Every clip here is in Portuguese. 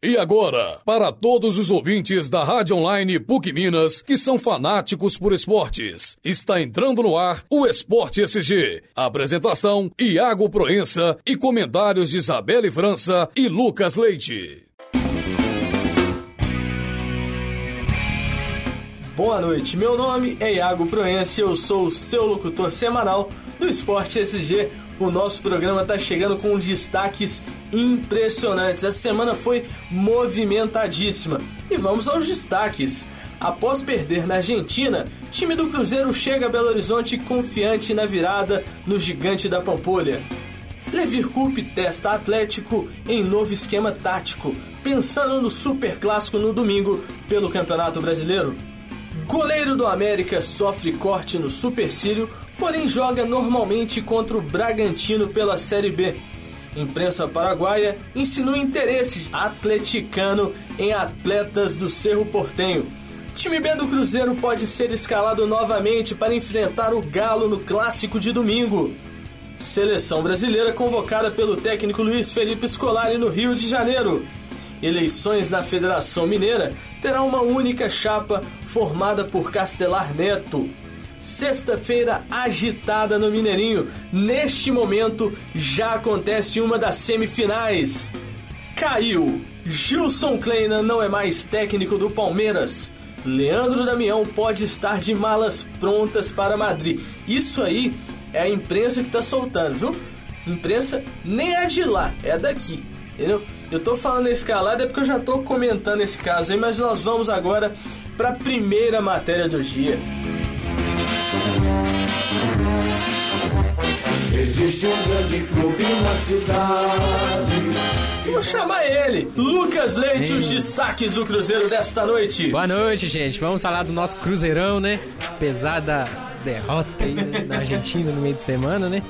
E agora, para todos os ouvintes da Rádio Online PUC Minas que são fanáticos por esportes, está entrando no ar o Esporte SG. Apresentação: Iago Proença e comentários de Isabelle França e Lucas Leite. Boa noite, meu nome é Iago Proença e eu sou o seu locutor semanal do Esporte SG o nosso programa está chegando com destaques impressionantes. Essa semana foi movimentadíssima. E vamos aos destaques. Após perder na Argentina, time do Cruzeiro chega a Belo Horizonte confiante na virada no Gigante da Pampolha. Levir Coupe testa Atlético em novo esquema tático, pensando no Super Clássico no domingo pelo Campeonato Brasileiro. Goleiro do América sofre corte no supercílio porém joga normalmente contra o Bragantino pela Série B. Imprensa paraguaia insinua interesse atleticano em atletas do Cerro Portenho. Time B do Cruzeiro pode ser escalado novamente para enfrentar o Galo no clássico de domingo. Seleção brasileira convocada pelo técnico Luiz Felipe Scolari no Rio de Janeiro. Eleições na Federação Mineira terá uma única chapa formada por Castelar Neto. Sexta-feira agitada no Mineirinho. Neste momento já acontece uma das semifinais. Caiu. Gilson Kleina não é mais técnico do Palmeiras. Leandro Damião pode estar de malas prontas para Madrid. Isso aí é a imprensa que tá soltando, viu? Imprensa nem é de lá, é daqui. Entendeu? Eu tô falando escalada é porque eu já tô comentando esse caso aí, mas nós vamos agora para a primeira matéria do dia. Existe um grande clube na cidade. Vou chamar ele, Lucas Leite, os destaques do Cruzeiro desta noite. Boa noite, gente. Vamos falar do nosso Cruzeirão, né? Apesar da derrota aí na Argentina no meio de semana, né?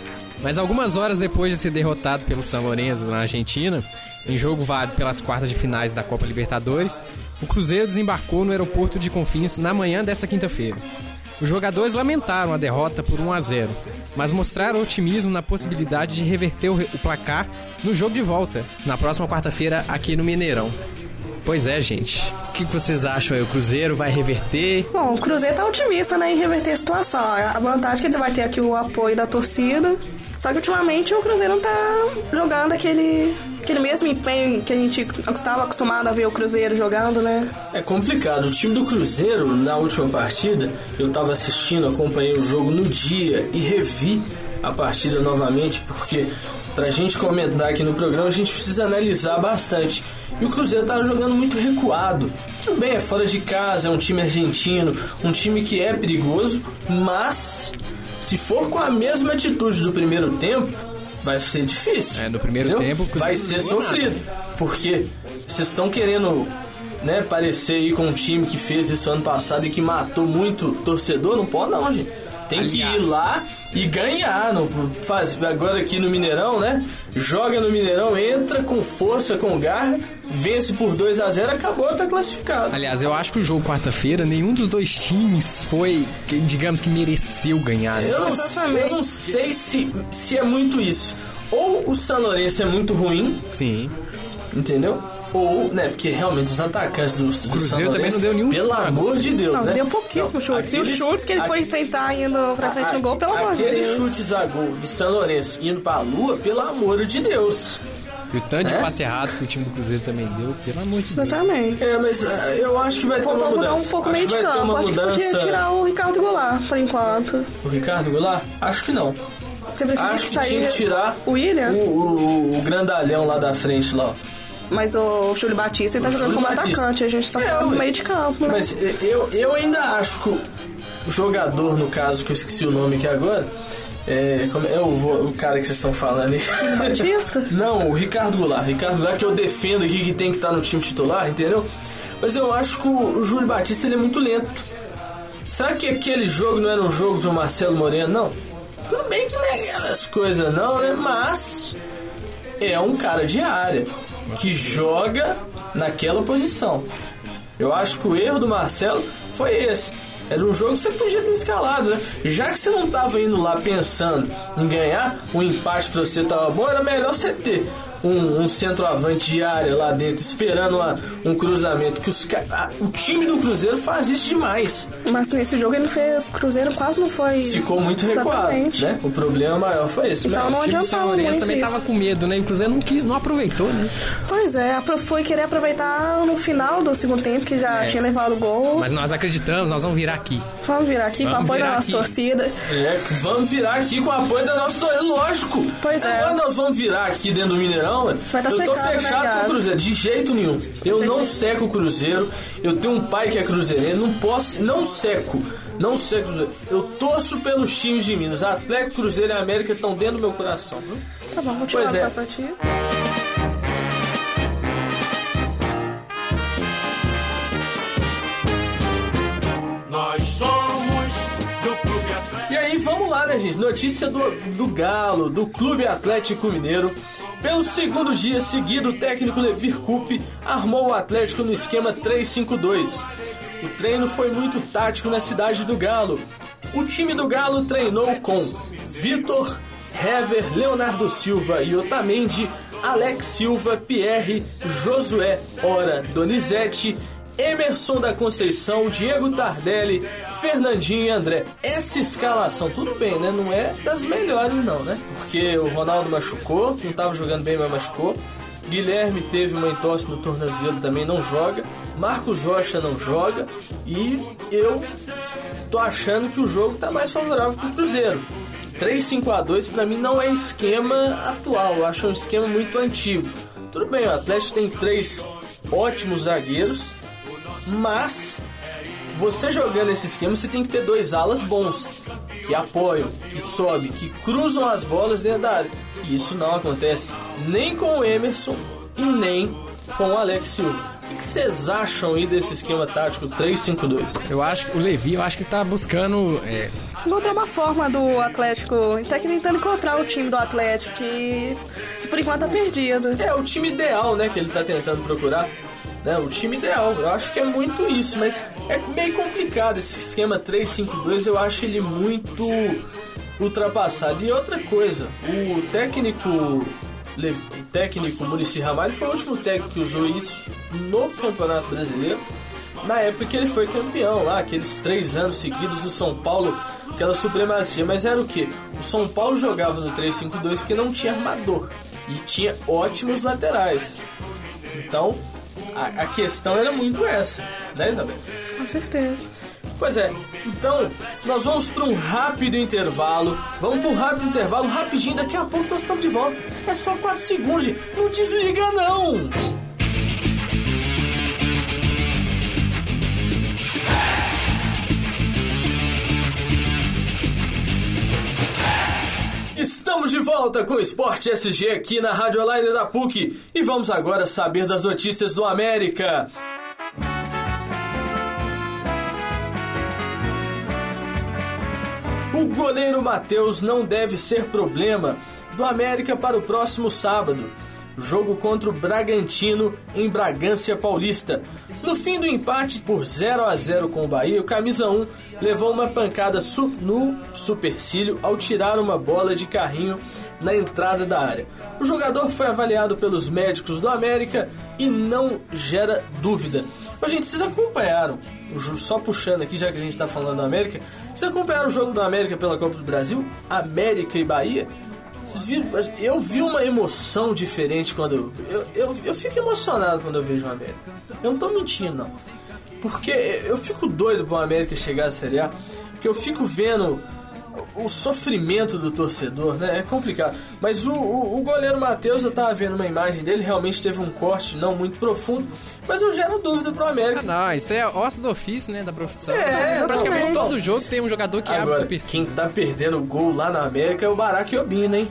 Mas algumas horas depois de ser derrotado pelo São Lourenço na Argentina, em jogo válido pelas quartas de finais da Copa Libertadores, o Cruzeiro desembarcou no aeroporto de Confins na manhã desta quinta-feira. Os jogadores lamentaram a derrota por 1 a 0, mas mostraram otimismo na possibilidade de reverter o placar no jogo de volta, na próxima quarta-feira aqui no Mineirão. Pois é, gente. O que vocês acham aí? O Cruzeiro vai reverter? Bom, o Cruzeiro tá otimista, né, em reverter a situação. A vantagem é que ele vai ter aqui o apoio da torcida. Só que ultimamente o Cruzeiro não tá jogando aquele aquele mesmo empenho que a gente estava acostumado a ver o Cruzeiro jogando, né? É complicado. O time do Cruzeiro, na última partida, eu estava assistindo, acompanhei o jogo no dia e revi a partida novamente, porque pra gente comentar aqui no programa a gente precisa analisar bastante. E o Cruzeiro estava jogando muito recuado. Tudo bem, é fora de casa, é um time argentino, um time que é perigoso, mas se for com a mesma atitude do primeiro tempo, vai ser difícil. É, no primeiro entendeu? tempo vai ser sofrido. Nada. Porque vocês estão querendo né, parecer aí com um time que fez isso ano passado e que matou muito torcedor, não pode não, gente. Tem Aliás. que ir lá e ganhar. Não faz, agora aqui no Mineirão, né? Joga no Mineirão, entra com força, com garra, vence por 2 a 0 acabou, tá classificado. Aliás, eu acho que o jogo quarta-feira, nenhum dos dois times foi, digamos que mereceu ganhar. Né? Eu, não, eu não sei se, se é muito isso. Ou o San Lourenço é muito ruim. Sim. Entendeu? Ou, né, porque realmente os atacantes do, do Cruzeiro também não deu nenhum Pelo amor de Deus, não, né? deu pouquíssimo chute. E os chutes que ele foi tentar indo pra frente no gol, pelo amor de Deus. Aqueles chutes a gol do São Lourenço indo pra lua, pelo amor de Deus. E o tanto é? de passe errado que o time do Cruzeiro também deu, pelo amor de Deus. Eu também. É, mas uh, eu acho que vai ter uma mudança. mudar um pouco meio de campo. Acho mudança... que podia tirar o Ricardo Goulart, por enquanto. O Ricardo Goulart? Acho que não. Você acho que, que tinha que tirar o William? O, o, o grandalhão lá da frente, lá. Mas o Júlio Batista tá jogando como Batista. atacante, a gente tá é, no meio de campo, né? Mas eu, eu ainda acho que o jogador, no caso, que eu esqueci o nome aqui agora, é, como é o, o cara que vocês estão falando aí? Batista? Não, o Ricardo Goulart. Ricardo Goulart que eu defendo aqui que tem que estar tá no time titular, entendeu? Mas eu acho que o, Júlio Batista ele é muito lento. Será que aquele jogo não era um jogo pro Marcelo Moreno? Não. Tudo bem que não é aquelas coisas não, né? Mas é um cara de área que joga naquela posição. Eu acho que o erro do Marcelo foi esse. Era um jogo que você podia ter escalado, né? Já que você não estava indo lá pensando em ganhar, o empate para você estava bom, era melhor você ter um, um centroavante de área lá dentro, esperando uma- um cruzamento. Que os, a- o time do Cruzeiro faz isso demais. Mas nesse jogo ele fez. O Cruzeiro quase não foi. Ficou muito recuado, Exatamente. né? O problema maior foi esse. Então mesmo. não O time do São adiantava Lourenço muito também isso. tava com medo, né? E o Cruzeiro não, não aproveitou, né? Pois é, foi querer aproveitar no final do segundo tempo, que já tinha levado o gol. Mas nós acreditamos, nós vamos virar aqui. Vamos virar aqui com o Vamos apoio da nossa aqui. torcida. É, vamos virar aqui com o apoio da nossa torcida, lógico. Pois é. Agora nós vamos virar aqui dentro do Mineirão. Ué. vai tá eu tô secado, né, fechado com cara? o Cruzeiro, de jeito nenhum. Eu não seco o Cruzeiro. Eu tenho um pai que é cruzeirense, não posso, não seco. Não seco o Cruzeiro. Eu torço pelos times de Minas. Atlético, Cruzeiro e América estão dentro do meu coração. viu? Tá bom, vou Pois tirar é. com essa notícia. Nós somos do Clube Atlético. E aí, vamos lá, né, gente? Notícia do, do Galo, do Clube Atlético Mineiro. Pelo segundo dia seguido, o técnico Levir Coupe armou o Atlético no esquema 3-5-2. O treino foi muito tático na cidade do Galo. O time do Galo treinou com Vitor, Hever, Leonardo Silva e Otamendi, Alex Silva, Pierre, Josué, Ora, Donizete, Emerson da Conceição, Diego Tardelli, Fernandinho e André. Essa escalação, tudo bem, né? Não é das melhores, não, né? Porque o Ronaldo machucou, não tava jogando bem, mas machucou. Guilherme teve uma entorse no tornozelo, também não joga. Marcos Rocha não joga. E eu tô achando que o jogo tá mais favorável pro Cruzeiro. 3-5-2 pra mim não é esquema atual, eu acho um esquema muito antigo. Tudo bem, o Atlético tem três ótimos zagueiros, mas você jogando esse esquema, você tem que ter dois alas bons, que apoiam, que sobem, que cruzam as bolas dentro da área. E isso não acontece nem com o Emerson e nem com o Alex Silva. O que vocês acham aí desse esquema tático 3-5-2? Eu acho que o Levi, eu acho que tá buscando. é, Encontrar uma forma do Atlético. Até que tentando encontrar o time do Atlético, que, que por enquanto tá perdido. É o time ideal, né, que ele tá tentando procurar. Né, o time ideal, eu acho que é muito isso, mas é meio complicado esse esquema 3-5-2, eu acho ele muito ultrapassado. E outra coisa, o técnico o técnico Murici Ramalho foi o último técnico que usou isso no Campeonato Brasileiro. Na época que ele foi campeão lá, aqueles três anos seguidos do São Paulo, aquela supremacia. Mas era o que? O São Paulo jogava no 3-5-2 porque não tinha armador e tinha ótimos laterais. Então, a, a questão era muito essa, né, Isabel? Com certeza. Pois é, então nós vamos para um rápido intervalo. Vamos para um rápido intervalo, rapidinho, daqui a pouco nós estamos de volta. É só 4 segundos, não desliga não! Estamos de volta com o Esporte SG aqui na Rádio Online da PUC e vamos agora saber das notícias do América. O goleiro Matheus não deve ser problema do América para o próximo sábado. Jogo contra o Bragantino em Bragança Paulista. No fim do empate por 0 a 0 com o Bahia, o camisa 1 levou uma pancada su- no supercílio ao tirar uma bola de carrinho na entrada da área. O jogador foi avaliado pelos médicos do América e não gera dúvida. Mas, gente, vocês acompanharam, só puxando aqui, já que a gente está falando do América, vocês acompanharam o jogo do América pela Copa do Brasil? América e Bahia? Viram? Eu vi uma emoção diferente quando eu, eu, eu, fico emocionado quando eu vejo o América. Eu não tô mentindo, não. Porque eu fico doido pro América chegar à Série A, porque eu fico vendo o sofrimento do torcedor, né? É complicado. Mas o, o, o goleiro Matheus, eu tava vendo uma imagem dele, realmente teve um corte não muito profundo, mas eu gero dúvida pro Ah, América. não, isso é osso do ofício, né, da profissão. É, Praticamente exatamente. todo jogo tem um jogador que abre o Agora, super quem tá perdendo o gol lá na América é o Barack Obina, hein?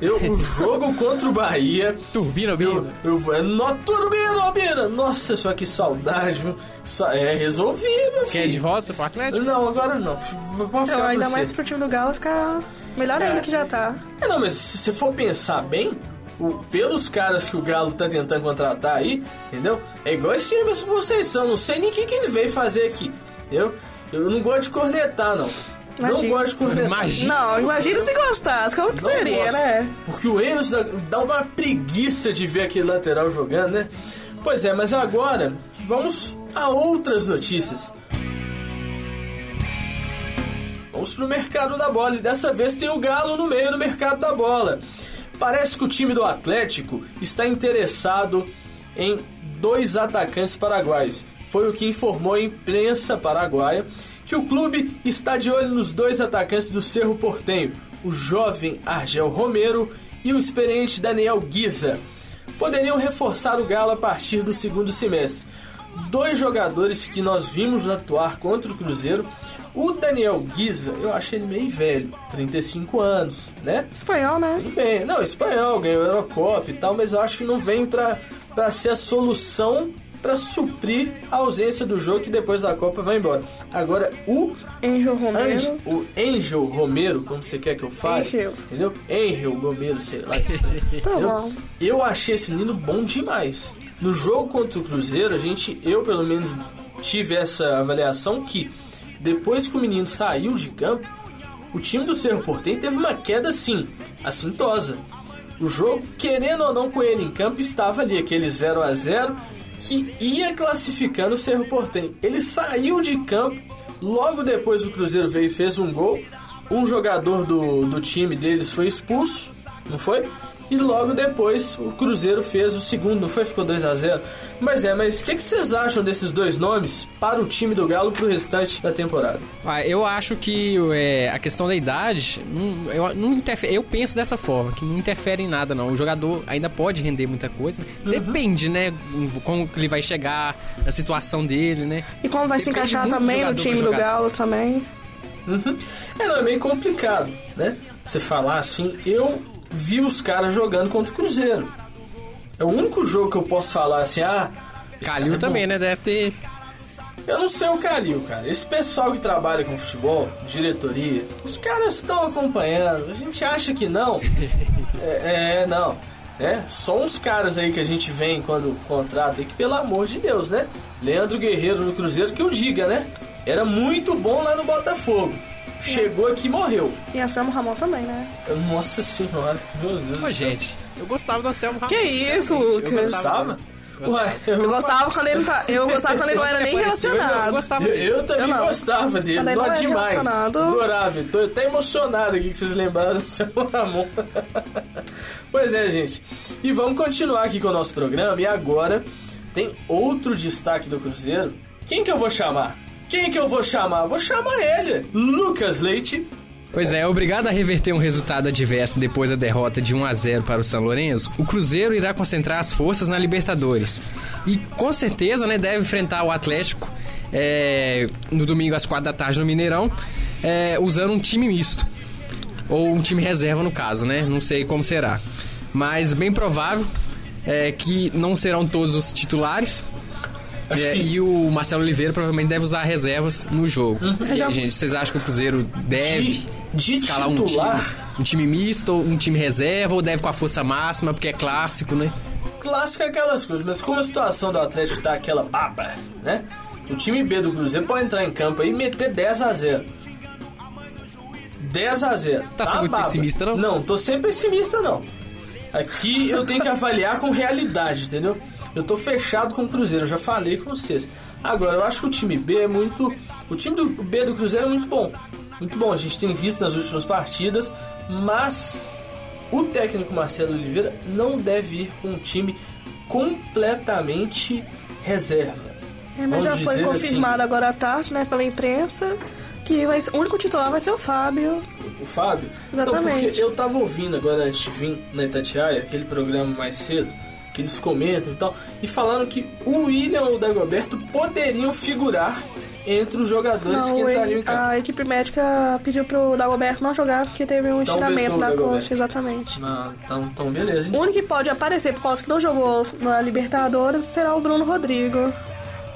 Eu, o jogo contra o Bahia. Turbina, Eu, Bino. eu, é, no, turbina, Obina! Nossa, só que saudade, viu? É, resolvi, meu filho. Quer de volta pro Atlético? Não, agora não. Pode ficar Então, ainda mais pro time do Galo ficar melhor ainda que já tá. É, não, mas se você for pensar bem, o- pelos caras que o Galo tá tentando contratar aí, entendeu? É igual esse Emerson Conceição, não sei nem o que, que ele veio fazer aqui, entendeu? Eu não gosto de cornetar, não. Não Imagina. gosto de cornetar. Imagina. Não, imagina se gostasse. Como que Não seria, gosto. né? Porque o Emerson dá- dá uma preguiça de ver aquele lateral jogando, né? Pois é, mas agora vamos a outras notícias. Vamos pro mercado da bola e dessa vez tem o Galo no meio do mercado da bola. Parece que o time do Atlético está interessado em dois atacantes paraguaios. Foi o que informou a imprensa paraguaia que o clube está de olho nos dois atacantes do Cerro Portenho, o jovem Argel Romero e o experiente Daniel Guiza. Poderiam reforçar o Galo a partir do segundo semestre. Dois jogadores que nós vimos atuar contra o Cruzeiro. O Daniel Guiza, eu achei ele meio velho, 35 anos, né? Espanhol, né? Bem. Não, espanhol, ganhou a Eurocopa e tal, mas eu acho que não vem pra, pra ser a solução pra suprir a ausência do jogo que depois da Copa vai embora. Agora, o Angel Ange, Romero. o Angel Romero, como você quer que eu fale, Angel. entendeu? Angel Romero, sei lá. Tá Eu- bom. Eu achei esse menino bom demais. No jogo contra o Cruzeiro, a gente, eu pelo menos tive essa avaliação que depois que o menino saiu de campo, o time do Cerro Porteño teve uma queda assim, assintosa. O jogo, querendo ou não com ele em campo, estava ali aquele 0 a 0 que ia classificando o Cerro Porteño. Ele saiu de campo, logo depois o Cruzeiro veio e fez um gol. Um jogador do, do time deles foi expulso, não foi? E logo depois o Cruzeiro fez o segundo, não foi? Ficou 2 a 0 Mas é, mas o que, que vocês acham desses dois nomes para o time do Galo para o restante da temporada? Ah, Eu acho que é, a questão da idade não, eu, não interfere, eu penso dessa forma, que não interfere em nada, não. O jogador ainda pode render muita coisa. né? Uhum. Depende, né? Como que ele vai chegar, a situação dele, né? E como vai se Depende encaixar muito do também no time do. Galo também. Uhum. É, não, é meio complicado, né? Você falar assim, eu vi os caras jogando contra o Cruzeiro. É o único jogo que eu posso falar assim, ah. Calil é também, né? Deve ter. Eu não sei o Calil, cara. Esse pessoal que trabalha com futebol, diretoria, os caras estão acompanhando. A gente acha que não. é, é, não. É, só uns caras aí que a gente vem quando contrata aí, que pelo amor de Deus, né? Leandro Guerreiro no Cruzeiro, que eu diga, né? Era muito bom lá no Botafogo. Chegou aqui e morreu. E Anselmo Ramon também, né? Nossa senhora, meu Deus. do Ô, céu. gente, eu gostava do Anselmo Ramon. Que isso, sinceramente. Eu Lucas? Gostava? Ué, Eu gostava quando ele, tá- eu gostava quando ele não era nem Apareceu, eu- Eu relacionado. gostava Eu, eu também Eu gostava dele, não não é é demais. relacionado. Adorava, tô até emocionado aqui que vocês lembraram do seu Ramon. pois é, gente. E vamos continuar aqui com o nosso programa. E agora tem outro destaque do Cruzeiro. Quem que eu vou chamar? Quem que eu vou chamar? Vou chamar ele, Lucas Leite. Pois é, obrigado a reverter um resultado adverso depois da derrota de 1 a 0 para o São Lourenço, o Cruzeiro irá concentrar as forças na Libertadores. E com certeza, né, deve enfrentar o Atlético é, no domingo às 4 da tarde no Mineirão, é, usando um time misto. Ou um time reserva no caso, né? Não sei como será. Mas bem provável é, que não serão todos os titulares. É, que- E o Marcelo Oliveira provavelmente deve usar reservas no jogo. E aí, gente, vocês acham que o Cruzeiro deve De- de escalar um titular? time, um time misto, um time reserva, ou deve com a força máxima, porque é clássico, né? Clássico é aquelas coisas, mas como a situação do Atlético tá aquela baba, né? O time B do Cruzeiro pode entrar em campo aí e meter 10 a 0 10 a 0 Tá sendo muito pessimista, não? Não, tô sendo pessimista, não. Aqui eu tenho que avaliar com realidade, entendeu? Eu tô fechado com o Cruzeiro, eu já falei com vocês. Agora, eu acho que o time B é muito. O time do B do Cruzeiro é muito bom. Muito bom, a gente tem visto nas últimas partidas, mas o técnico Marcelo Oliveira não deve ir com um time completamente reserva. É, mas Vamos já foi dizer confirmado agora à tarde, né, pela imprensa, que vai o único titular vai ser o Fábio. O Fábio? Exatamente. Não, porque eu tava ouvindo agora antes de vir na Itatiaia, aquele programa mais cedo, que eles comentam e tal, e falaram que o William ou o Dagoberto poderiam figurar entre os jogadores que Não, entrariam ele- em campo. a equipe médica pediu pro Dagoberto não jogar porque teve um Então estiramento o na coxa, exatamente. Ah, então, então beleza. O Então. único que pode aparecer por causa que não jogou na Libertadores será o Bruno Rodrigo.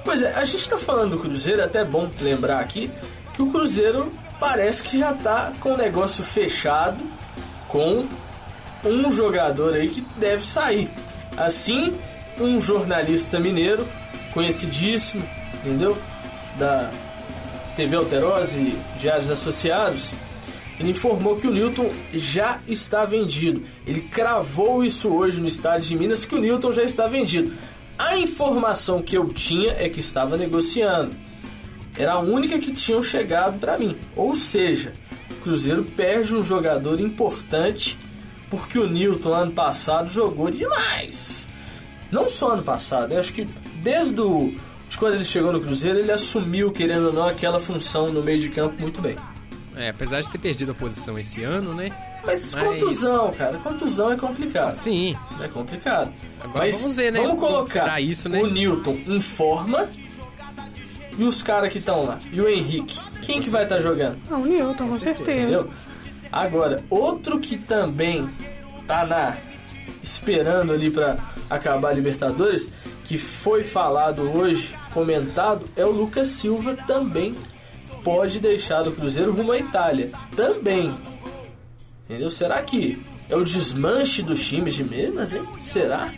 Pois é, a gente tá falando do Cruzeiro, é até bom lembrar aqui que o Cruzeiro parece que já tá com o negócio fechado com um jogador aí que deve sair. Assim, um jornalista mineiro, conhecidíssimo, entendeu? Da TV Alterosa e Diários Associados, ele informou que o Newton já está vendido. Ele cravou isso hoje no estádio de Minas que o Newton já está vendido. A informação que eu tinha é que estava negociando. Era a única que tinham chegado para mim. Ou seja, o Cruzeiro perde um jogador importante porque o Newton ano passado jogou demais. Não só ano passado, eu acho que desde o, de quando ele chegou no Cruzeiro, ele assumiu, querendo ou não, aquela função no meio de campo muito bem. É, apesar de ter perdido a posição esse ano, né? Mas, Mas- contusão, cara, contusão é complicado. Sim. É complicado. Agora Mas vamos ver, né, Vamos colocar isso, né? o Newton em forma e os caras que estão lá. E o Henrique. Quem que vai estar jogando? Ah, o Newton, com certeza. Entendeu? Agora, outro que também tá na esperando ali pra acabar a Libertadores, que foi falado hoje, comentado, é o Lucas Silva também pode deixar do Cruzeiro rumo à Itália. Também. Entendeu? Será que é o desmanche dos times de Minas, hein? Será?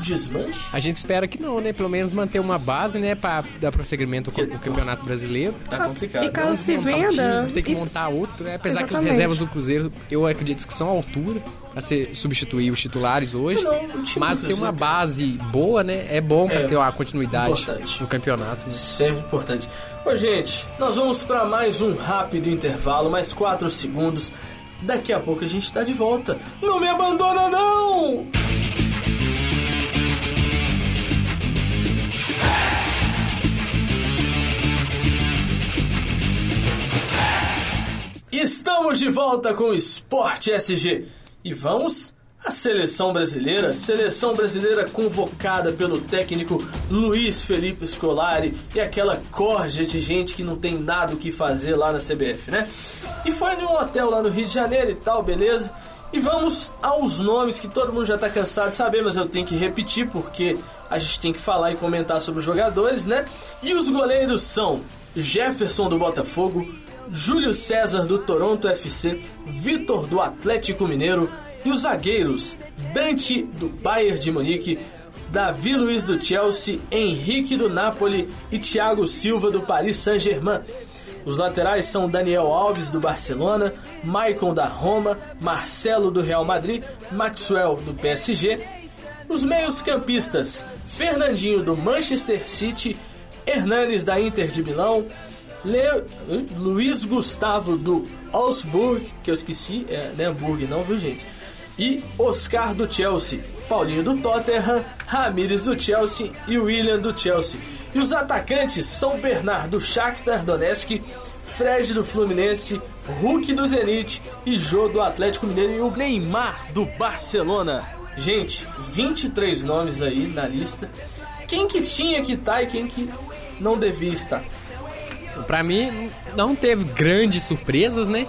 Desmanche? A gente espera que não, né? Pelo menos manter uma base, né? Pra dar prosseguimento ao Campeonato Brasileiro. Tá complicado. E caso se um venda. time, tem que e- montar outro, né? Apesar que Exatamente. as reservas do Cruzeiro, eu acredito que são à altura pra ser, substituir os titulares hoje. Não, mas ter uma Cruzeiro- base boa, né? É bom pra É, ter uma continuidade importante. no campeonato. Né? Sempre importante. Ô, gente, nós vamos para mais um rápido intervalo, mais 4 segundos. Daqui a pouco a gente tá de volta. Não me abandona, não! Estamos de volta com o Esporte SG. E vamos à seleção brasileira. Seleção brasileira convocada pelo técnico Luiz Felipe Scolari e aquela corja de gente que não tem nada o que fazer lá na CBF, né? E foi num hotel lá no Rio de Janeiro e tal, beleza? E vamos aos nomes que todo mundo já tá cansado de saber, mas eu tenho que repetir porque a gente tem que falar e comentar sobre os jogadores, né? E os goleiros são Jefferson do Botafogo, Júlio César do Toronto FC, Vitor do Atlético Mineiro e os zagueiros Dante do Bayern de Munique, Davi Luiz do Chelsea, Henrique do Napoli e Thiago Silva do Paris Saint-Germain. Os laterais são Daniel Alves do Barcelona, Maicon da Roma, Marcelo do Real Madrid, Maxwell do PSG. Os meios-campistas Fernandinho do Manchester City, Hernanes da Inter de Milão, Le... Luiz Gustavo do Augsburg, que eu esqueci, é, não é Hamburg não, viu gente? E Oscar do Chelsea, Paulinho do Tottenham, Ramires do Chelsea e William do Chelsea. E os atacantes são Bernard do Shakhtar Donetsk, Fred do Fluminense, Hulk do Zenit e Jô do Atlético Mineiro e o Neymar do Barcelona. Gente, 23 nomes aí na lista. Quem que tinha que estar e quem que não devia estar? Pra mim, não teve grandes surpresas, né?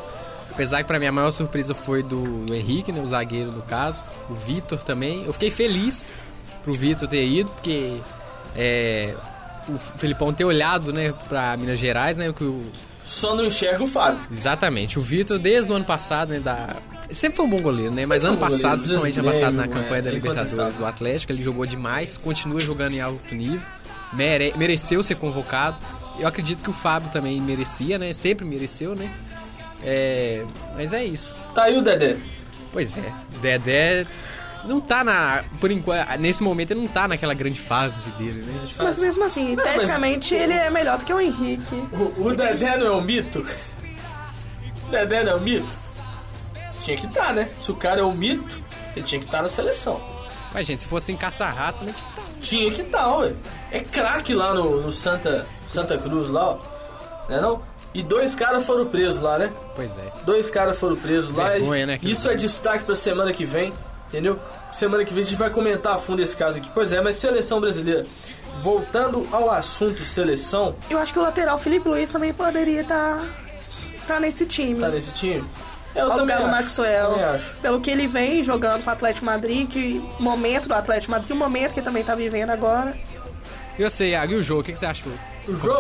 Apesar que pra mim a maior surpresa foi do, do Henrique, né? O zagueiro, no caso. O Vitor também. Eu fiquei feliz pro Vitor ter ido, porque é, o Felipão ter olhado, né, pra Minas Gerais, né? Que o, Só não enxerga o Fábio. exatamente. O Vitor, desde o ano passado, né? Da, sempre foi um bom goleiro, né? Mas foi ano um bom goleiro, passado, principalmente ano passado na brasileiro, campanha é, da é Libertadores do Atlético, ele jogou demais, continua jogando em alto nível. mere- mereceu ser convocado. Eu acredito que o Fábio também merecia, né? Sempre mereceu, né? É, mas é isso. Tá aí o Dedé. Pois é, Dedé não tá na. Por enquanto, nesse momento ele não tá naquela grande fase dele, né? Mas mesmo assim, mas- tecnicamente ele é melhor do que o Henrique. O, o Dedé não é um mito? O Dedé não é um mito? Tinha que estar, né? Se o cara é um mito, ele tinha que estar na seleção. Mas, gente, se fosse em caça-rato, né? Tinha que estar, ué. É craque lá no, no Santa, Santa Cruz, lá, ó. Né não? E dois caras foram presos lá, né? Pois é. Dois caras foram presos lá. Vergonha, né, Isso é destaque pra semana que vem, entendeu? Semana que vem a gente vai comentar a fundo esse caso aqui. Pois é, mas seleção brasileira. Voltando ao assunto seleção, Eu acho que o lateral Felipe Luiz também poderia estar tá nesse time. tá nesse time? Eu Ao também do acho. Maxwell. Também acho. Pelo que ele vem jogando com o Atlético Madrid, que momento do Atlético Madrid, o momento que ele também tá vivendo agora. E você, Iago, e o jogo? O que, que você achou? O jogo?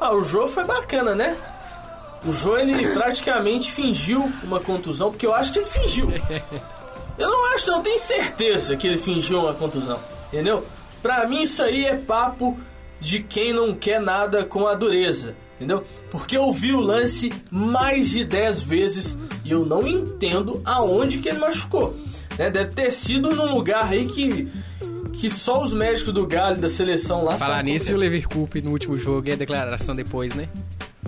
Ah, o Jô foi bacana, né? O Jô, ele praticamente fingiu uma contusão, porque eu acho que ele fingiu. Eu não acho, não, eu tenho certeza que ele fingiu uma contusão, entendeu? Pra mim isso aí é papo de quem não quer nada com a dureza. Entendeu? Porque eu vi o lance mais de 10 vezes e eu não entendo aonde que ele machucou. Né? Deve ter sido num lugar aí que, que só os médicos do Galo da seleção lá Falar nisso e o é. Leverkusen no último jogo e a declaração depois, né?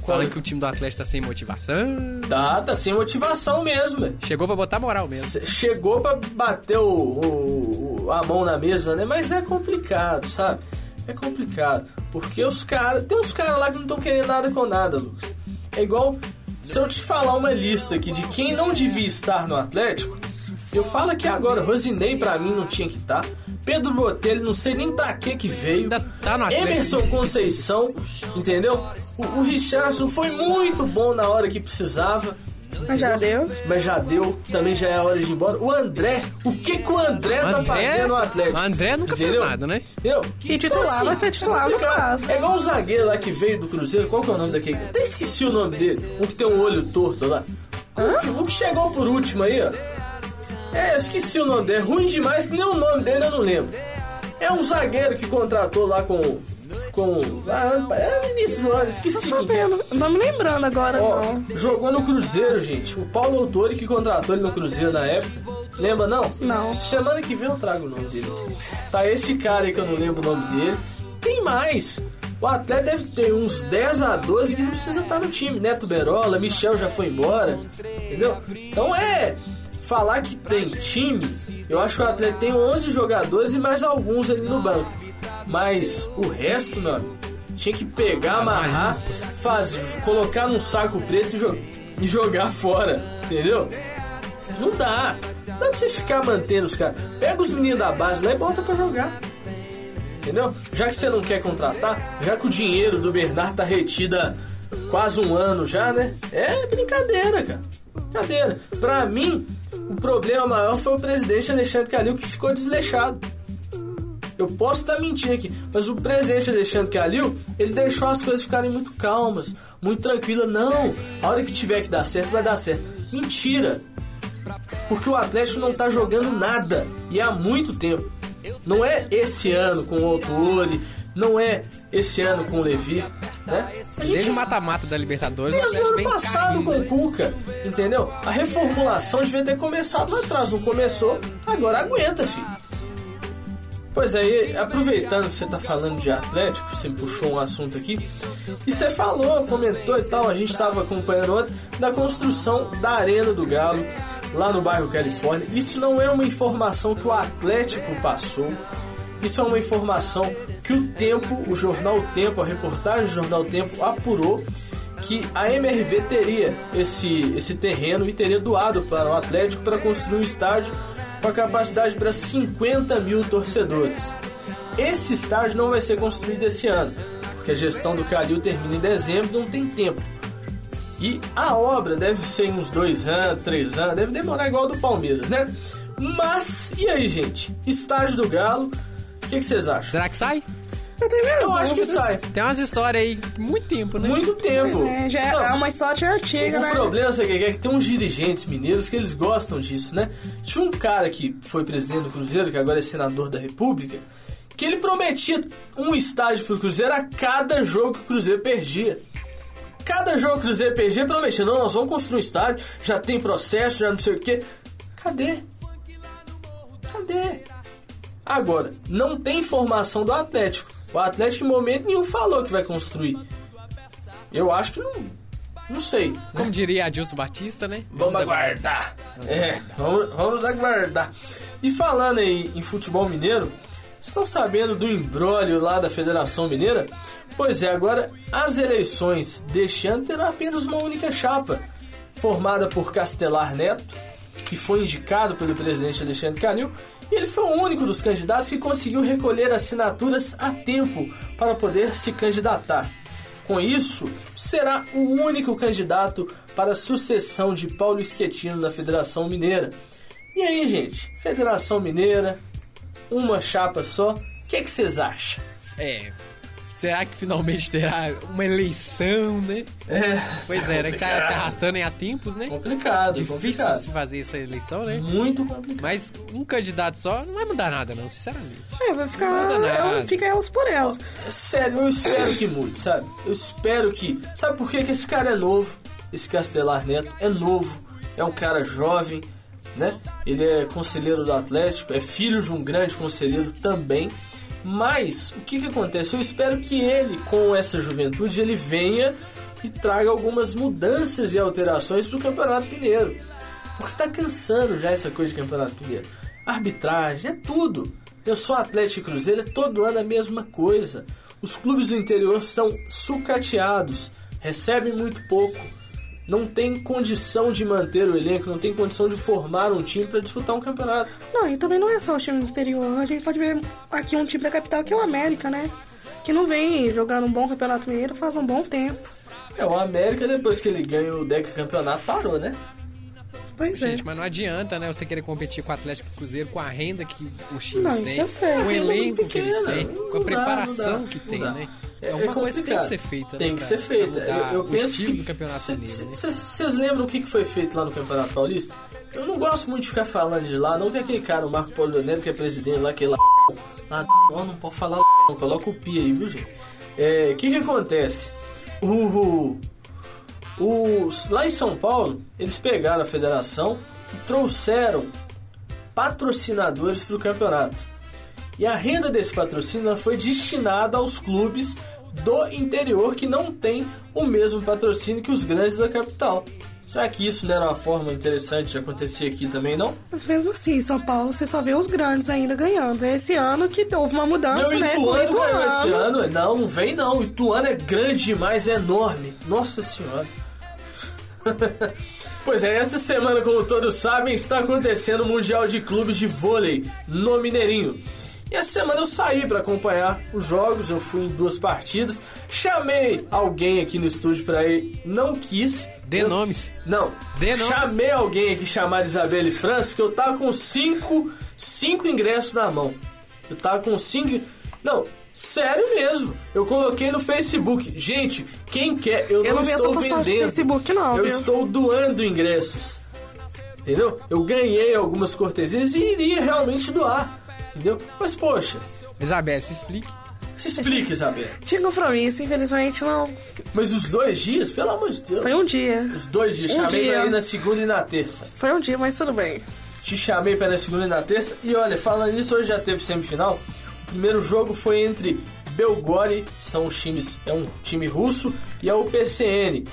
Qual Falando é? que o time do Atlético tá sem motivação. Tá, tá sem motivação mesmo. Chegou pra botar moral mesmo. Chegou pra bater o, o- o- a mão na mesa, né? Mas é complicado, sabe? É complicado. Porque os caras. Tem uns caras lá que não estão querendo nada com nada, Lucas. É igual. Se eu te falar uma lista aqui de quem não devia estar no Atlético, eu falo aqui agora. Rosinei pra mim não tinha que estar. Pedro Botelho, não sei nem pra que que veio. Ainda tá no Atlético. Emerson Conceição, entendeu? O, o Richardson foi muito bom na hora que precisava Mas já deu. mas já deu, também já é a hora de ir embora. O André, o que que o André, tá André- fazendo no Atlético? o André nunca fez Entendeu? nada, né? Entendeu? E titular vai ser titular no complicado. Clássico. É igual o zagueiro lá que veio do Cruzeiro, qual que é o nome daquele? Até esqueci o nome dele, um que tem um olho torto lá. O que, o que chegou por último aí, ó. É, eu esqueci o nome dele, ruim demais que nem o nome dele eu não lembro. É um zagueiro que contratou lá com... Com... Ah, é o início do ano, Tô esqueci que é. sabendo. Não tô me lembrando agora, Ó, não. jogou no Cruzeiro, gente. O Paulo Autori que contratou ele no Cruzeiro na época. Lembra, não? Não. Semana que vem eu trago o nome dele. Tá esse cara aí que eu não lembro o nome dele. Tem mais. O atleta deve ter uns 10 a 12 que não precisa estar no time. Neto Berola, Michel já foi embora. Entendeu? Então é. Falar que tem time, eu acho que o atleta tem 11 jogadores e mais alguns ali no banco. Mas o resto, meu amigo, tinha que pegar, amarrar, faz, colocar num saco preto e, jo- e jogar fora. Entendeu? Não dá. Não dá pra você ficar mantendo os caras. Pega os meninos da base lá e bota pra jogar. Entendeu? Já que você não quer contratar, já que o dinheiro do Bernardo tá retido há quase um ano já, né? É brincadeira, cara. Brincadeira. Pra mim, o problema maior foi o presidente Alexandre Calil que ficou desleixado. Eu posso estar mentindo aqui, mas o presidente Alexandre Calil, ele deixou as coisas ficarem muito calmas, muito tranquilas. Não, a hora que tiver que dar certo, vai dar certo. Mentira! Porque o Atlético não tá jogando nada e há muito tempo. Não é esse ano com o Autori, não é esse ano com o Levi, né? A Desde o mata-mata da Libertadores, Desde o ano passado caindo, com o? Cuca, entendeu? A reformulação devia ter começado lá atrás, não começou, agora aguenta, filho. Pois aí, aproveitando que você tá falando de Atlético, você puxou um assunto aqui, e você falou, comentou e tal, a gente tava acompanhando ontem, da construção da Arena do Galo, lá no bairro Califórnia. Isso não é uma informação que o Atlético passou, isso é uma informação que o Tempo, o jornal Tempo, a reportagem do jornal Tempo apurou que a MRV teria esse, esse terreno e teria doado para o Atlético para construir um estádio com a capacidade para 50 mil torcedores. Esse estádio não vai ser construído esse ano, porque a gestão do Calil termina em dezembro, não tem tempo. E a obra deve ser uns dois anos, três anos, deve demorar igual do Palmeiras, né? Mas, e aí, gente? Estádio do Galo, que, que vocês acham? Será que sai? Eu Eu acho que sai. Tem umas histórias aí, muito tempo, né? Muito tempo. Pois é, já é, Não, é uma história antiga, o né? problema, sabe o que é? Que tem uns dirigentes mineiros que eles gostam disso, né? Tinha um cara que foi presidente do Cruzeiro, que agora é senador da República, que ele prometia um estádio pro Cruzeiro a cada jogo que o Cruzeiro perdia. Cada jogo que o Cruzeiro perdia, prometia, não, nós vamos construir um estádio, já tem processo, já não sei o quê. Cadê? Cadê? Agora, não tem informação do Atlético. O Atlético em momento nenhum falou que vai construir. Eu acho que não. Não sei. Como diria Adilson Batista, né? Vamos aguardar. É, vamos, vamos aguardar. E falando aí em futebol mineiro, estão sabendo do embrólio lá da Federação Mineira? Pois é, agora as eleições deste ano terão apenas uma única chapa, formada por Castelar Neto, que foi indicado pelo presidente Alexandre Calil, e ele foi o único dos candidatos que conseguiu recolher assinaturas a tempo para poder se candidatar. Com isso, será o único candidato para a sucessão de Paulo Esquetino na Federação Mineira. E aí, gente? Federação Mineira, uma chapa só. O que, que vocês acham? É. Será que finalmente terá uma eleição, né? É. Pois é, né? Cara, se arrastando em há tempos, né? Complicado, Difícil complicado. se fazer essa eleição, né? Muito complicado. Mas um candidato só não vai mudar nada, não, sinceramente. É, vai ficar. Nada, nada. fica elas por elas. Sério, eu espero que mude, sabe? Eu espero que. Sabe por que, que esse cara é novo? Esse Castelar Neto é novo, é um cara jovem, né? Ele é conselheiro do Atlético, é filho de um grande conselheiro também. Mas o que, que acontece? Eu espero que ele, com essa juventude, ele venha e traga algumas mudanças e alterações para o Campeonato Mineiro. Porque tá cansando já essa coisa de Campeonato Mineiro. Arbitragem, é tudo. Eu sou Atlético e Cruzeiro, é todo ano a mesma coisa. Os clubes do interior são sucateados, recebem muito pouco, não tem condição de manter o elenco, não tem condição de formar um time para disputar um campeonato. Não, e também não é só o time do interior. A gente pode ver aqui um time da capital que é o América, né? Que não vem jogando um bom campeonato mineiro faz um bom tempo. É, o América, depois que ele ganha o Deca Campeonato, parou, né? Pois é. Gente, mas não adianta, né? Você querer competir com o Atlético e Cruzeiro, com a renda que os times Não, têm, isso eu sei. com o elenco que eles têm, não com a dá, preparação dá, que tem, né? É- É, uma é coisa que tem que ser feita, Tem né, que ser feita. Mudar Eu, eu penso estilo que do campeonato mineiro, né? Vocês lembram o que foi feito lá no Campeonato Paulista? Eu não gosto muito de ficar falando de lá, não que aquele cara, o Marco Paulo Leonel, que é presidente lá, que é lá. lá não pode falar não, coloca o pi aí, viu, gente? É, O que que acontece? O, o, lá em São Paulo, eles pegaram a federação e trouxeram patrocinadores para o campeonato. E a renda desse patrocínio foi destinada aos clubes do interior que não tem o mesmo patrocínio que os grandes da capital. Será que isso não era uma forma interessante de acontecer aqui também, não? Mas mesmo assim, em São Paulo você só vê os grandes ainda ganhando. É esse ano que houve uma mudança, Meu né? Com o Ituano ganhou esse Ituano. ano. Não, não vem não. Ituano é grande demais, é enorme. Nossa senhora. pois é, essa semana, como todos sabem, está acontecendo o Mundial de Clubes de Vôlei no Mineirinho. E essa semana eu saí para acompanhar os jogos, eu fui em duas partidas, chamei alguém aqui no estúdio para ir, não quis. Dê Eu- nomes. Não, Dê nomes. chamei alguém aqui chamado Isabelle França, que eu tava com cinco, cinco ingressos na mão. Eu tava com cinco. Não, sério mesmo. Eu coloquei no Facebook. Gente, quem quer, eu, Eu não, não estou vendendo. Facebook, não, Eu viu? estou doando ingressos. Entendeu? Eu ganhei algumas cortesias e iria realmente doar. Entendeu? Mas poxa, Isabel, se explique. se explica, Isabelle. Tinha compromisso, infelizmente não. Mas os dois dias, pelo amor de Deus. Foi um dia. Os dois dias, Um chamei dia. pra ir na segunda e na terça. Foi um dia, mas tudo bem. Te chamei para na segunda e na terça. E olha, falando nisso, hoje já teve semifinal. O primeiro jogo foi entre Belgore, são os times, é um time russo, e a UPCN.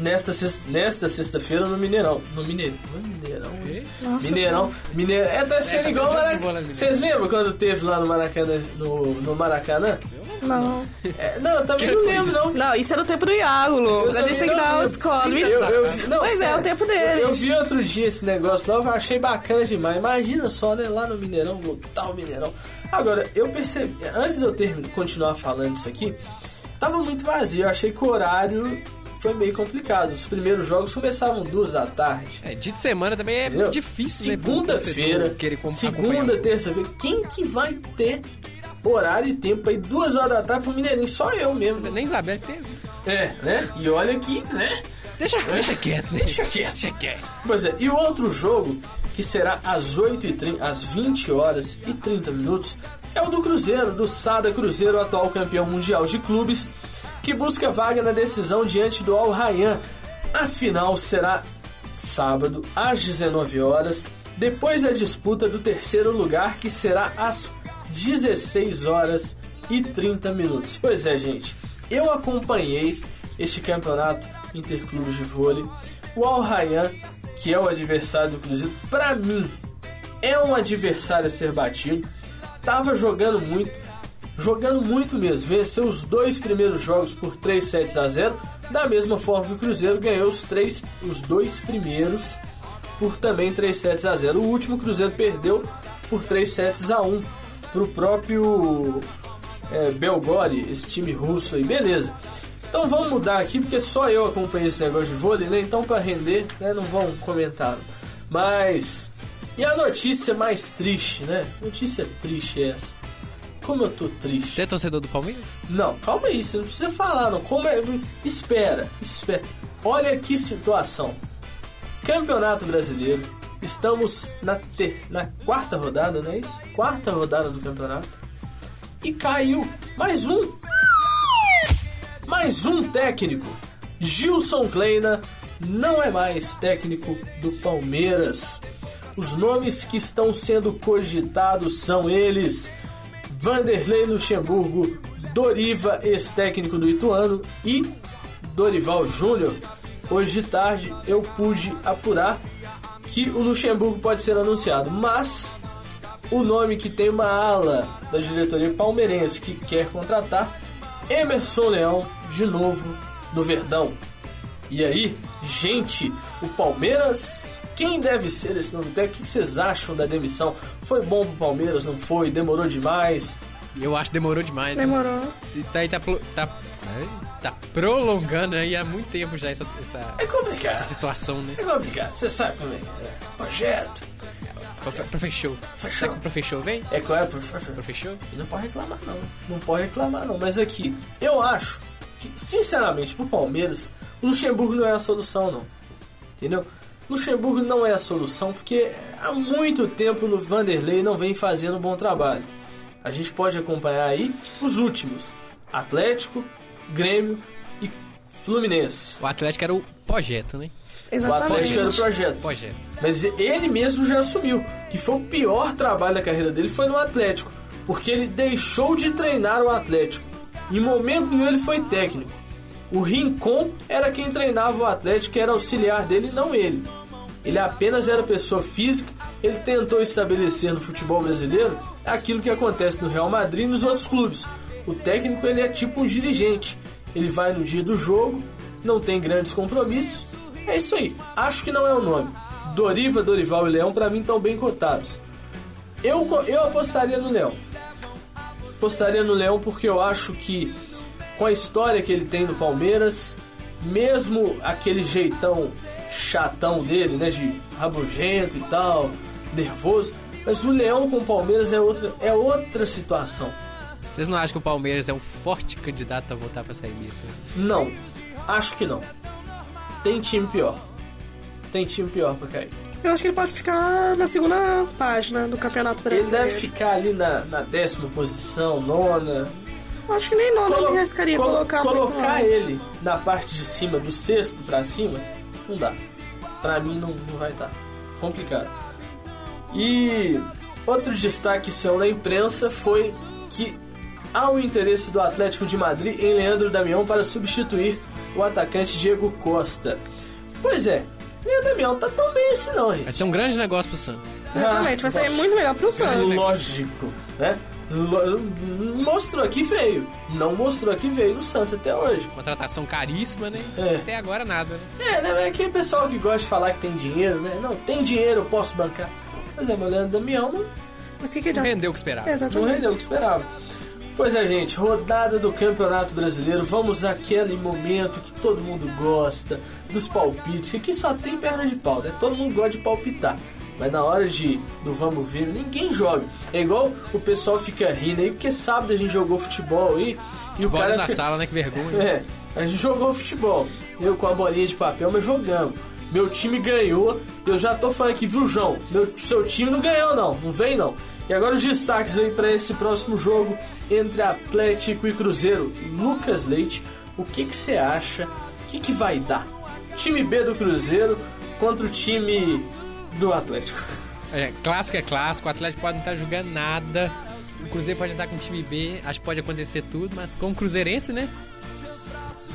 Nesta, sex- nesta sexta-feira no Mineirão. No Mineirão. No Mineirão. Nossa Mineirão. Mineirão. É, tá sendo É, igual o Maracanã. Vocês lembram quando teve lá no Maracanã? No, no Maracanã? Não. É, não, eu também não lembro, não. Não, isso é do tempo do Iago, Lucas. A gente tem que dar vi, não, Pois é, sério. o tempo dele. Eu, eu vi outro dia esse negócio lá, eu achei bacana demais. Imagina só, né? Lá no Mineirão, lotar o Mineirão. Agora, eu percebi, antes de eu terminar, continuar falando isso aqui, tava muito vazio. Eu achei que o horário foi meio complicado. Os primeiros jogos começavam duas da tarde. É, dia de semana também é Entendeu? difícil, né? Segunda-feira, segunda, terça-feira. Quem que vai ter horário e tempo ir duas horas da tarde pro Mineirinho? Só eu mesmo. Nem Isabel teve. É, né? E olha que, né? Deixa, deixa quieto, né? Deixa quieto. Deixa quieto. Pois é, e o outro jogo, que será às 8h30, às 20 horas e 30 minutos, é o do Cruzeiro, do Sada Cruzeiro, atual campeão mundial de clubes, que busca vaga na decisão diante do Al Rayyan. A final será sábado, às 19 horas, depois da disputa do terceiro lugar, que será às 16 horas e 30 minutos. Pois é, gente, eu acompanhei este campeonato interclubes de vôlei. O Al Rayyan, que é o adversário do Cruzeiro, pra mim é um adversário a ser batido. Tava jogando muito, jogando muito mesmo. Venceu os dois primeiros jogos por 3 sets a 0, da mesma forma que o Cruzeiro ganhou os três, os dois primeiros por também 3 sets a 0. O último o Cruzeiro perdeu por 3 sets a 1 pro próprio é, esse time russo aí, beleza. Então vamos mudar aqui, porque só eu acompanhei esse negócio de vôlei, né? Então para render, né, não vão comentar. Mas e a notícia mais triste, né? Notícia triste é essa. Como eu tô triste. Você é torcedor do Palmeiras? Não, calma aí, você não precisa falar, não. Como é... Espera, espera. Olha que situação. Campeonato Brasileiro. Estamos na, ter... na quarta rodada, não é isso? Quarta rodada do campeonato. E caiu mais um. Mais um técnico. Gilson Kleina não é mais técnico do Palmeiras. Os nomes que estão sendo cogitados são eles: Vanderlei Luxemburgo, Doriva, ex-técnico do Ituano, e Dorival Júnior. Hoje de tarde eu pude apurar que o Luxemburgo pode ser anunciado, mas o nome que tem uma ala da diretoria palmeirense que quer contratar, Emerson Leão, de novo do Verdão. E aí, gente, o Palmeiras quem deve ser esse novo técnico? O que vocês acham da demissão? Foi bom pro Palmeiras, não foi? Demorou demais? Eu acho que demorou demais. né? Demorou. E tá, e tá, tá, tá prolongando aí há muito tempo já essa, essa, É complicado. essa situação, né? É complicado, você sabe como é que é. né? Projeto. Profe- Professor. Fechou. Será que o professor vem? É qual é, professor? Professor? E não pode reclamar não. Não pode reclamar não. Mas aqui, eu acho que, sinceramente, pro Palmeiras, o Luxemburgo não é a solução não. Entendeu? Luxemburgo não é a solução porque há muito tempo o Vanderlei não vem fazendo um bom trabalho. A gente pode acompanhar aí os últimos: Atlético, Grêmio e Fluminense. O Atlético era o projeto, né? O Atlético era o Exatamente. projeto. Projeto. Mas ele mesmo já assumiu que foi o pior trabalho da carreira dele foi no Atlético, porque ele deixou de treinar o Atlético. Em momento nenhum ele foi técnico. O Rincon era quem treinava o Atlético, que era auxiliar dele, não ele. Ele apenas era pessoa física, ele tentou estabelecer no futebol brasileiro aquilo que acontece no Real Madrid e nos outros clubes. O técnico ele é tipo um dirigente. Ele vai no dia do jogo, não tem grandes compromissos. É isso aí. Acho que não é o nome. Doriva, Dorival e Leão pra mim estão bem cotados. Eu, eu apostaria no Leão. Apostaria no Leão porque eu acho que com a história que ele tem no Palmeiras, mesmo aquele jeitão chatão dele, né, de rabugento e tal, nervoso, mas o Leão com o Palmeiras é outra, é outra situação. Vocês não acham que o Palmeiras é um forte candidato a voltar pra sair disso? né? Não, acho que não. Tem time pior. Tem time pior pra cair. Eu acho que ele pode ficar na segunda página do Campeonato Ele Brasileiro. deve ficar ali na, na décima posição, nona. Eu Acho que nem nome Colo- ele arriscaria colo- colocar colocar ele na parte de cima, do sexto pra cima, não dá. Pra mim não, não vai estar. Complicado. E outro destaque seu na imprensa foi que há o interesse do Atlético de Madrid em Leandro Damião para substituir o atacante Diego Costa. Pois é, Leandro Damião tá tão bem assim não, gente. Vai ser um grande negócio pro Santos. Exatamente, vai ser muito melhor pro Santos. Lógico, né? Mostrou que veio. Não mostrou que veio no Santos até hoje. Contratação caríssima, né? É. Até agora nada, né? É, né? É aquele pessoal que gosta de falar que tem dinheiro, né? Não, tem dinheiro, eu posso bancar. Pois é, mas Leandro Damião não, Mas o que que Não rendeu o que esperava. não Exatamente. rendeu o que esperava. Pois é, gente, rodada do Campeonato Brasileiro. Vamos àquele momento que todo mundo gosta, dos palpites, que aqui só tem perna de pau, né? Todo mundo gosta de palpitar. Mas na hora de do vamos ver, ninguém joga. É igual o pessoal fica rindo aí, porque sábado a gente jogou futebol aí e o Bola cara na fica- sala, né? Que vergonha. É, a gente jogou futebol. Eu com a bolinha de papel, mas jogamos. Meu time ganhou. Eu já tô falando aqui, viu, João? Meu, seu time não ganhou, não. Não vem, não. E agora os destaques aí para esse próximo jogo entre Atlético e Cruzeiro. Lucas Leite, o que que você acha? O que que vai dar? Time B do Cruzeiro contra o time do Atlético. É, clássico é clássico, o Atlético pode não estar jogando nada. O Cruzeiro pode estar com o time B, acho que pode acontecer tudo, mas como cruzeirense, né?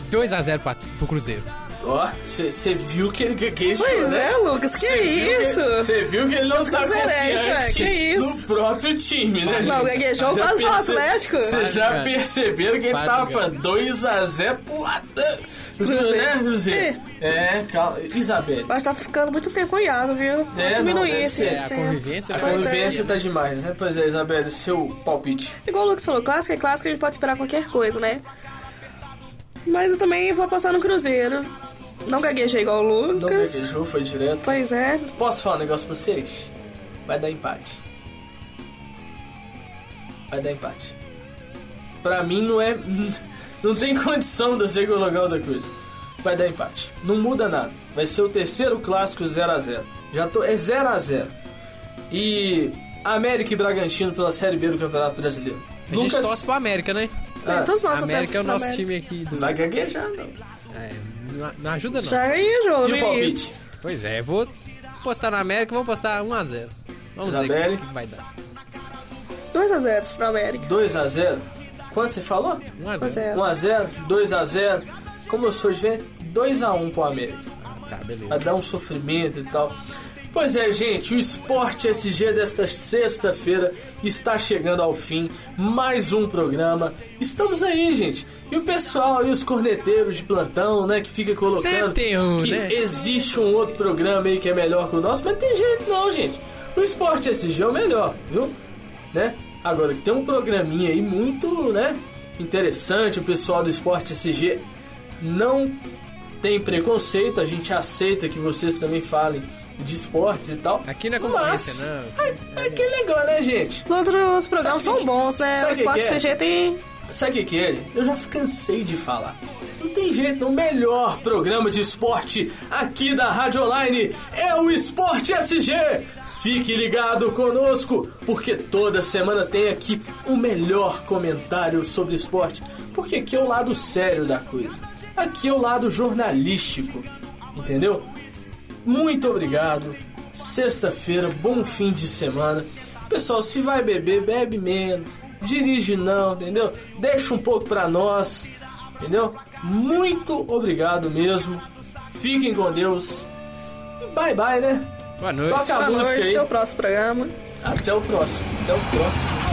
2x0 pro, pro Cruzeiro. Ó, você viu que ele gaguejou, Pois né? é, Lucas, que Cê viu isso? Você viu que ele não tá confiante ué, que isso? no próprio time, né? Não, gaguejou Já quase no perce- Atlético. Vocês já cara. perceberam que ele tava cara. falando 2x0 pro Atlético. Né, Cruzeiro? É, calma. Isabelle. Mas tá ficando muito tempo olhado, viu? Vamos É, não, diminuir deve esse, esse É, a tempo. convivência A vai- convivência é. tá demais, né? Pois é, Isabelle, seu palpite. Igual o Lucas falou, clássico é clássico, a gente pode esperar qualquer coisa, né? Mas eu também vou apostar no Cruzeiro. Não gaguejei igual o Não Lucas. gaguejou, foi direto. Pois é. Posso falar um negócio pra vocês? Vai dar empate. Vai dar empate. pra mim não é. Não tem condição de eu ser colocar outra coisa. Vai dar empate. Não muda nada. Vai ser o terceiro clássico 0x0. Já tô. É 0x0. E. América e Bragantino pela Série B do Campeonato Brasileiro. A gente torce pro América, né? Ah, Todos nós América é o nosso time aqui do. Vai gaguejando. É, não, não ajuda não. Já ganhou, E o no palpite? Pois é, vou postar na América, vou postar 1x0. Vamos ver o Isabelle? que, que vai dar. 2x0 pro América. 2x0. Quanto você falou? 1x0. 1x0, 1x0. 2x0. Como eu sou de ver, 2x1 pro América. Tá, beleza. Pra dar um sofrimento e tal. Pois é, gente, o Esporte SG desta sexta-feira está chegando ao fim. Mais um programa. Estamos aí, gente. E o pessoal e os corneteiros de plantão, né, que fica colocando um, que né? existe um outro programa aí que é melhor que o nosso, mas tem jeito não, gente. O Esporte SG é o melhor, viu? Né? Agora, tem um programinha aí muito, né, interessante. O pessoal do Esporte SG não tem preconceito, a gente aceita que vocês também falem de esportes e tal. Aqui não é Mas, concorrência, não. É, é que é legal, né, gente? Os outros programas Sabe são que- bons, né? sabe O Esporte que é? CG tem. Sabe o que, que é? Eu já cansei de falar. Não tem jeito, o melhor programa de esporte aqui da Rádio Online é o Esporte SG. Fique ligado conosco, porque toda semana tem aqui o melhor comentário sobre esporte. Porque aqui é o lado sério da coisa. Aqui é o lado jornalístico, entendeu? Muito obrigado. Sexta-feira, bom fim de semana. Pessoal, se vai beber, bebe menos. Dirige não, entendeu? Deixa um pouco pra nós, entendeu? Muito obrigado mesmo. Fiquem com Deus. Bye bye, né? Boa noite. Toca a Boa música noite, aí. até o próximo programa. Até o próximo. Até o próximo.